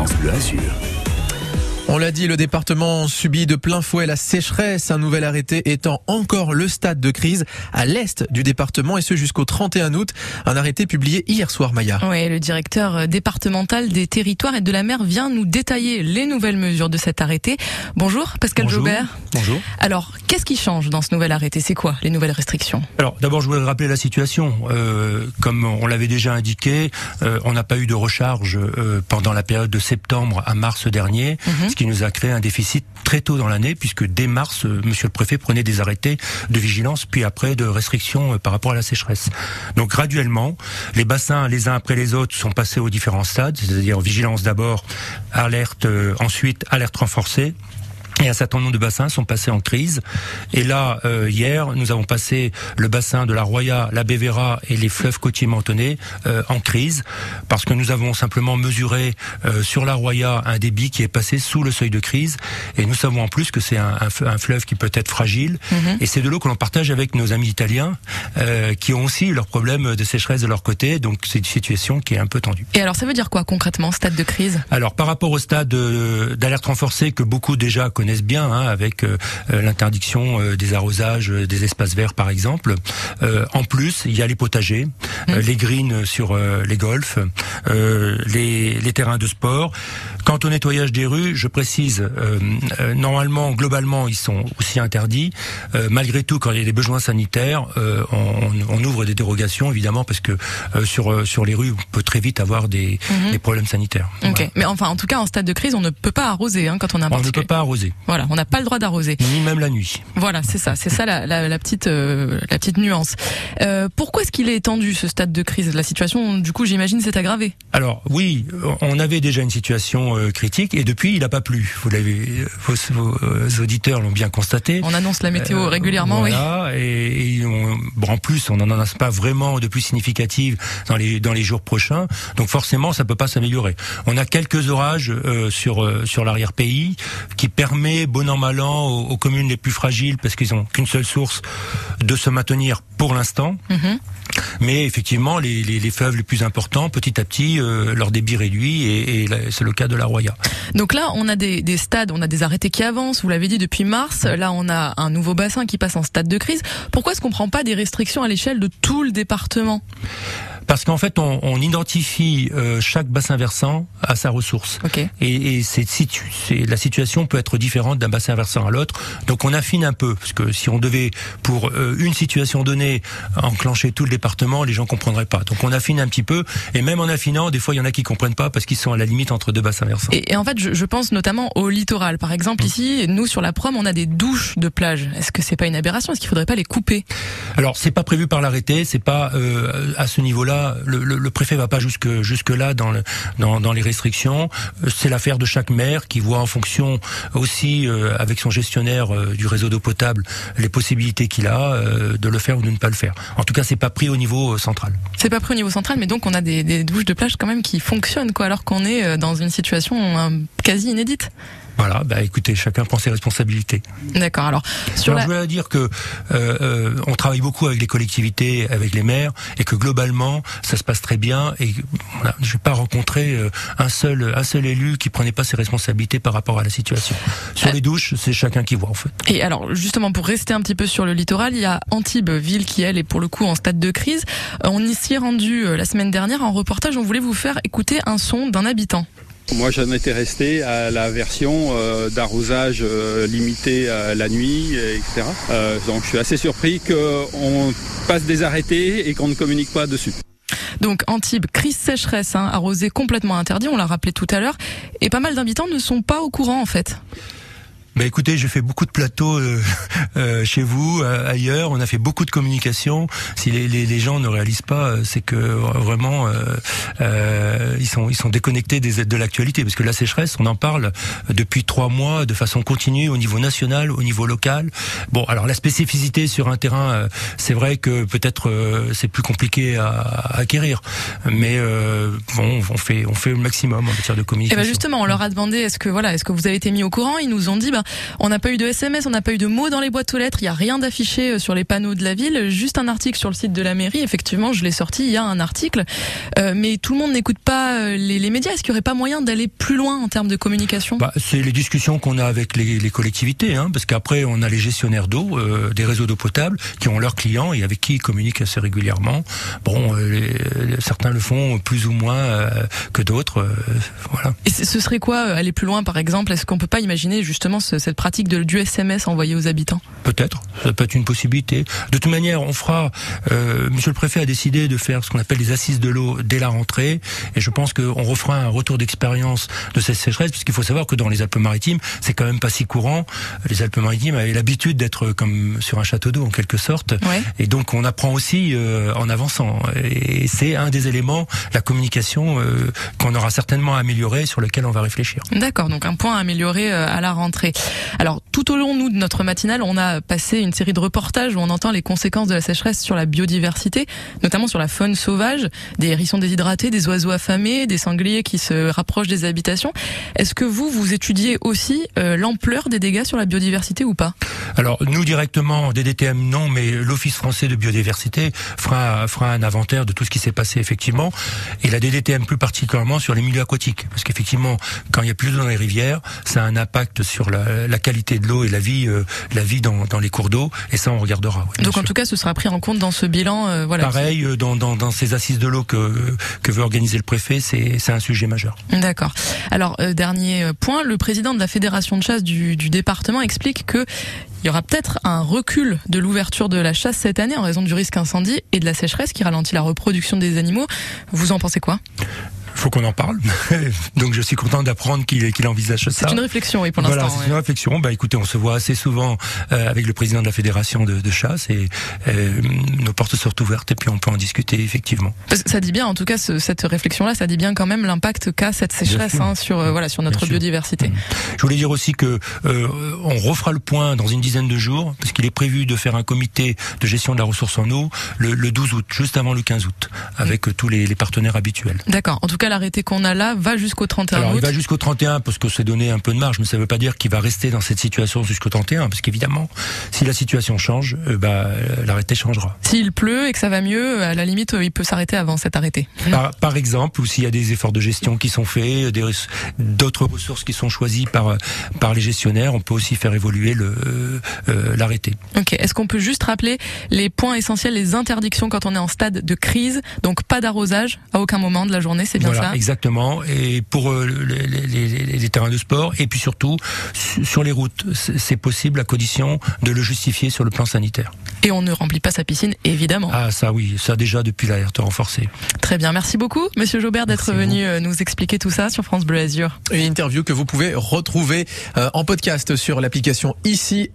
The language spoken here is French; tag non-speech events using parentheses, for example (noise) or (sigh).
France Bleu Azur. On l'a dit, le département subit de plein fouet la sécheresse, un nouvel arrêté étant encore le stade de crise à l'est du département et ce jusqu'au 31 août. Un arrêté publié hier soir, Maya. Oui, le directeur départemental des territoires et de la mer vient nous détailler les nouvelles mesures de cet arrêté. Bonjour, Pascal Bonjour. Jaubert. Bonjour. Alors, qu'est-ce qui change dans ce nouvel arrêté? C'est quoi les nouvelles restrictions? Alors d'abord, je voudrais rappeler la situation. Euh, comme on l'avait déjà indiqué, euh, on n'a pas eu de recharge euh, pendant la période de septembre à mars dernier, Mhm. Ce qui nous a créé un déficit très tôt dans l'année, puisque dès mars, euh, Monsieur le Préfet prenait des arrêtés de vigilance, puis après de restrictions euh, par rapport à la sécheresse. Donc graduellement, les bassins, les uns après les autres, sont passés aux différents stades, c'est-à-dire vigilance d'abord, alerte euh, ensuite, alerte renforcée. Et un certain nombre de bassins sont passés en crise. Et là, euh, hier, nous avons passé le bassin de la Roya, la Bévéra et les fleuves côtiers mentonnais euh, en crise, parce que nous avons simplement mesuré euh, sur la Roya un débit qui est passé sous le seuil de crise. Et nous savons en plus que c'est un, un un fleuve qui peut être fragile. Et c'est de l'eau que l'on partage avec nos amis italiens, euh, qui ont aussi leurs problèmes de sécheresse de leur côté. Donc c'est une situation qui est un peu tendue. Et alors, ça veut dire quoi concrètement, stade de crise? Alors par rapport au stade euh, d'alerte renforcée que beaucoup déjà connaissent bien, hein, avec euh, euh, l'interdiction euh, des arrosages des espaces verts par exemple, en plus il y a les potagers, euh, les greens sur les golfs, les, les terrains de sport. Quant au nettoyage des rues, je précise, normalement, globalement, ils sont aussi interdits. Malgré tout, quand il y a des besoins sanitaires, on, on ouvre des dérogations, évidemment, parce que sur sur les rues, on peut très vite avoir des, des problèmes sanitaires. Ok. Voilà. Mais enfin, en tout cas, en stade de crise, on ne peut pas arroser hein, quand on a un On ne peut pas arroser, Voilà, on n'a pas le droit d'arroser. ni même la nuit. Voilà, c'est ça, c'est ça la, la, la petite euh, la petite nuance. Euh, pourquoi est-ce qu'il est étendu ce stade de crise? La situation, du coup, j'imagine, s'est aggravée. Alors oui, on avait déjà une situation euh, critique et depuis il n'a pas plu. Vous l'avez, vos, vos, auditeurs l'ont bien constaté. On annonce la météo régulièrement, oui. et, et on- bon, en plus, on n'en annonce pas vraiment de plus significative dans les dans les jours prochains. Donc forcément, ça peut pas s'améliorer. On a quelques orages sur sur l'arrière pays qui permet, bon an mal an, aux, aux communes les plus fragiles, parce qu'ils ont qu'une seule source, de se maintenir pour l'instant. Mhm. Mais effectivement, les, les, les fleuves les plus importants, petit à petit, euh, leur débit réduit, et, c'est le cas de la Roya. Donc là, on a des, des stades, on a des arrêtés qui avancent, vous l'avez dit depuis mars. Là, on a un nouveau bassin qui passe en stade de crise. Pourquoi est-ce qu'on prend pas des restrictions à l'échelle de tout le département? Parce qu'en fait, on, on identifie euh, chaque bassin versant à sa ressource. Ok. Et, et c'est, situ- c'est- la situation peut être différente d'un bassin versant à l'autre. Donc on affine un peu, parce que si on devait, pour euh, une situation donnée, enclencher tout le département, les gens comprendraient pas. Donc on affine un petit peu, et même en affinant, des fois il y en a qui comprennent pas parce qu'ils sont à la limite entre deux bassins versants. Et, et en fait, je, je pense notamment au littoral. Par exemple, ici, nous sur la prom, on a des douches de plage. Est-ce que c'est pas une aberration? Est-ce qu'il faudrait pas les couper? Alors c'est pas prévu par l'arrêté, c'est pas euh, à ce niveau-là. Le, le, le préfet va pas jusque jusque là dans, dans les restrictions. Euh, C'est l'affaire de chaque maire qui voit en fonction aussi euh, avec son gestionnaire euh, du réseau d'eau potable les possibilités qu'il a de le faire ou de ne pas le faire. En tout cas, c'est pas pris au niveau central. C'est pas pris au niveau central, mais donc on a des, des douches de plage quand même qui fonctionnent, quoi, alors qu'on est dans une situation quasi inédite. Voilà, bah écoutez, chacun prend ses responsabilités. D'accord. Alors sur Alors, la, je voulais dire que euh, euh, on travaille beaucoup avec les collectivités, avec les maires, et que globalement ça se passe très bien. Et voilà, je n'ai pas rencontré euh, un seul un seul élu qui prenait pas ses responsabilités par rapport à la situation. Sur Euh, les douches, c'est chacun qui voit en fait. Et alors, justement, pour rester un petit peu sur le littoral, il y a Antibes, ville qui, elle, est pour le coup en stade de crise. On y s'y est rendu la semaine dernière en reportage. On voulait vous faire écouter un son d'un habitant. Moi, j'en étais resté à la version euh, d'arrosage euh, limité à la nuit, et etc. Euh, donc, je suis assez surpris qu'on passe des arrêtés et qu'on ne communique pas dessus. Donc Antibes, crise sécheresse, hein, arrosé complètement interdit, on l'a rappelé tout à l'heure. Et pas mal d'habitants ne sont pas au courant en fait. Bah écoutez, je fais beaucoup de plateaux euh, (laughs) euh, chez vous, euh, ailleurs. On a fait beaucoup de communication. Si les, les, les gens ne réalisent pas, euh, c'est que euh, vraiment euh, euh, ils sont ils sont déconnectés des de l'actualité parce que la sécheresse, on en parle depuis trois mois de façon continue au niveau national, au niveau local. Bon, alors la spécificité sur un terrain, euh, c'est vrai que peut-être euh, c'est plus compliqué à, à acquérir, mais euh, bon, on fait on fait le maximum en matière de Et communication. ben justement, on leur a demandé est-ce que voilà, est-ce que vous avez été mis au courant? Ils nous ont dit bah. On n'a pas eu de SMS, on n'a pas eu de mots dans les boîtes aux lettres, il y a rien d'affiché sur les panneaux de la ville, juste un article sur le site de la mairie. Effectivement, je l'ai sorti, il y a un article, mais tout le monde n'écoute pas les, les médias. Est-ce qu'il n'y aurait pas moyen d'aller plus loin en termes de communication? Bah, C'est les discussions qu'on a avec les, les collectivités, hein, parce qu'après on a les gestionnaires d'eau, euh, des réseaux d'eau potable, qui ont leurs clients et avec qui ils communiquent assez régulièrement. Bon, euh, certains le font plus ou moins euh, que d'autres, voilà. Et ce serait quoi aller plus loin, par exemple? Est-ce qu'on peut pas imaginer justement cette pratique de, du SMS envoyé aux habitants Peut-être, ça peut être une possibilité. De toute manière, on fera. Monsieur le préfet a décidé de faire ce qu'on appelle les assises de l'eau dès la rentrée, et je pense qu'on refera un retour d'expérience de cette sécheresse, puisqu'il faut savoir que dans les Alpes-Maritimes, c'est quand même pas si courant. Les Alpes-Maritimes avaient l'habitude d'être comme sur un château d'eau en quelque sorte, et donc on apprend aussi euh, en avançant. Et c'est un des éléments, la communication, euh, qu'on aura certainement amélioré, sur lequel on va réfléchir. D'accord, donc un point à améliorer euh, à la rentrée. Alors tout au long de notre matinale, on a passé une série de reportages où on entend les conséquences de la sécheresse sur la biodiversité, notamment sur la faune sauvage, des hérissons déshydratés, des oiseaux affamés, des sangliers qui se rapprochent des habitations. Est-ce que vous, vous étudiez aussi euh, l'ampleur des dégâts sur la biodiversité ou pas? Alors nous directement, DDTM non, mais l'Office français de biodiversité fera, fera un inventaire de tout ce qui s'est passé effectivement, et la DDTM plus particulièrement sur les milieux aquatiques, parce qu'effectivement, quand il y a plus d'eau dans les rivières, ça a un impact sur la, la qualité de l'eau et la vie, euh, la vie dans, dans, les cours d'eau, et ça on regardera. Donc en tout cas, ce sera pris en compte dans ce bilan. Euh, voilà. Pareil, dans, dans, dans ces assises de l'eau que, que veut organiser le préfet, c'est un sujet majeur. D'accord. Alors, euh, dernier euh, point, le président de la fédération de chasse du, du département explique que il y aura peut-être un recul de l'ouverture de la chasse cette année en raison du risque incendie et de la sécheresse qui ralentit la reproduction des animaux. Vous en pensez quoi? Faut qu'on en parle. (laughs) Donc je suis content d'apprendre qu'il qu'il envisage ça. C'est une réflexion, oui, pour l'instant. Voilà, c'est une réflexion. Bah écoutez, on se voit assez souvent euh, avec le président de la fédération de, de chasse et euh, nos portes sont ouvertes et puis on peut en discuter effectivement. Ça dit bien, en tout cas, ce, cette réflexion-là, ça dit bien quand même l'impact qu'a cette sécheresse hein, sur euh, voilà sur notre biodiversité. Mmh. Je voulais dire aussi que on refera le point dans une dizaine de jours parce qu'il est prévu de faire un comité de gestion de la ressource en eau le, le 12 août, juste avant le 15 août, avec mmh. tous les, les partenaires habituels. D'accord. En tout cas, l'arrêté qu'on a là va jusqu'au 31 Alors, août. Il va jusqu'au 31 parce que c'est donné un peu de marge, mais ça ne veut pas dire qu'il va rester dans cette situation jusqu'au 31, parce qu'évidemment, si la situation change, euh, bah, l'arrêté changera. S'il pleut et que ça va mieux, à la limite, il peut s'arrêter avant cet arrêté. Par, par exemple, ou s'il y a des efforts de gestion qui sont faits, d'autres ressources qui sont choisies par par les gestionnaires, on peut aussi faire évoluer euh, l'arrêté. Ok. Est-ce qu'on peut juste rappeler les points essentiels, les interdictions quand on est en stade de crise, donc pas d'arrosage à aucun moment de la journée, c'est bien voilà, ça? Exactement. Et pour euh, les, les, les, terrains de sport, et puis surtout sur les routes, c'est possible à condition de le justifier sur le plan sanitaire. Et on ne remplit pas sa piscine, évidemment. Ah ça oui, ça déjà depuis l'alerte renforcée. Très bien, merci beaucoup, Monsieur Jaubert, d'être venu euh, nous expliquer tout ça sur France Bleu Azur. Une interview que vous pouvez retrouver euh, en podcast sur l'application ici.